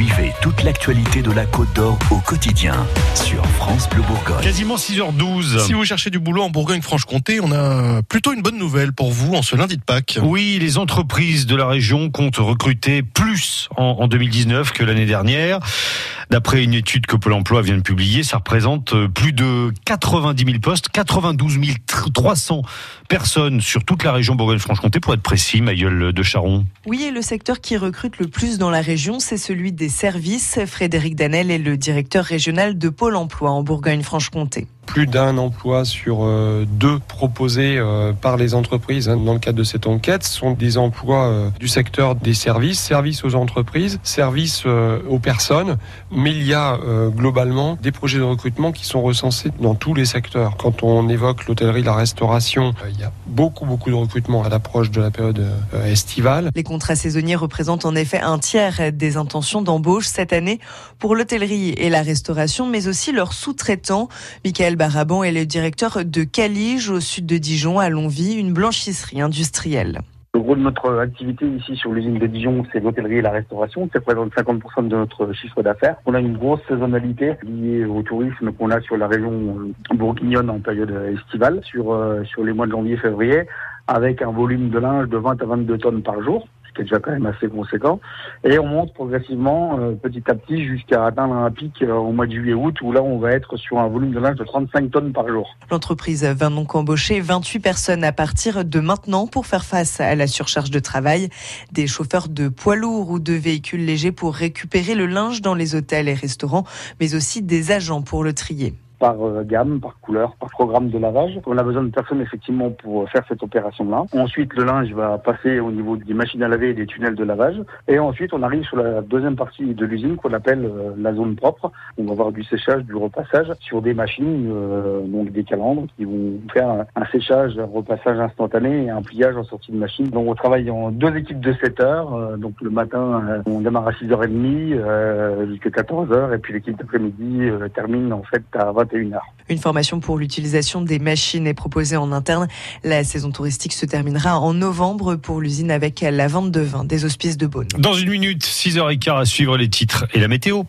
Suivez toute l'actualité de la Côte d'Or au quotidien sur France Bleu Bourgogne. Quasiment 6h12. Si vous cherchez du boulot en Bourgogne-Franche-Comté, on a plutôt une bonne nouvelle pour vous en ce lundi de Pâques. Oui, les entreprises de la région comptent recruter plus en, en 2019 que l'année dernière. D'après une étude que Pôle emploi vient de publier, ça représente euh, plus de 90 000 postes, 92 300 personnes sur toute la région Bourgogne-Franche-Comté, pour être précis, Mailleul de Charon. Oui, et le secteur qui recrute le plus dans la région, c'est celui des services. Frédéric Danel est le directeur régional de Pôle emploi en Bourgogne-Franche-Comté plus d'un emploi sur euh, deux proposés euh, par les entreprises hein, dans le cadre de cette enquête sont des emplois euh, du secteur des services, services aux entreprises, services aux personnes, mais il y a globalement des projets de recrutement qui sont recensés dans tous les secteurs. Quand on évoque l'hôtellerie, la restauration, il y a beaucoup beaucoup de recrutement à l'approche de la période estivale. Les contrats saisonniers représentent en effet un tiers des intentions d'embauche cette année pour l'hôtellerie et la restauration, mais aussi leurs sous-traitants. Michael Barabon est le directeur de Calige au sud de Dijon à Longvie, une blanchisserie industrielle. Le gros de notre activité ici sur l'usine de Dijon, c'est l'hôtellerie et la restauration, qui représente 50% de notre chiffre d'affaires. On a une grosse saisonnalité liée au tourisme qu'on a sur la région bourguignonne en période estivale, sur, euh, sur les mois de janvier-février, avec un volume de linge de 20 à 22 tonnes par jour qui est déjà quand même assez conséquent. Et on monte progressivement, euh, petit à petit, jusqu'à atteindre un pic euh, au mois de juillet-août, où là, on va être sur un volume de linge de 35 tonnes par jour. L'entreprise va donc embaucher 28 personnes à partir de maintenant pour faire face à la surcharge de travail. Des chauffeurs de poids lourds ou de véhicules légers pour récupérer le linge dans les hôtels et restaurants, mais aussi des agents pour le trier par euh, gamme, par couleur, par programme de lavage. On a besoin de personnes effectivement pour faire cette opération-là. Ensuite, le linge va passer au niveau des machines à laver et des tunnels de lavage. Et ensuite, on arrive sur la deuxième partie de l'usine qu'on appelle euh, la zone propre. On va avoir du séchage, du repassage sur des machines, euh, donc des calandres qui vont faire un séchage, un repassage instantané et un pliage en sortie de machine. Donc on travaille en deux équipes de 7 heures. donc le matin, on démarre à 6h30 jusqu'à 14h et puis l'équipe d'après-midi termine en fait à 20 une formation pour l'utilisation des machines est proposée en interne. La saison touristique se terminera en novembre pour l'usine avec la vente de vin des hospices de Beaune. Dans une minute, 6h15 à suivre les titres et la météo.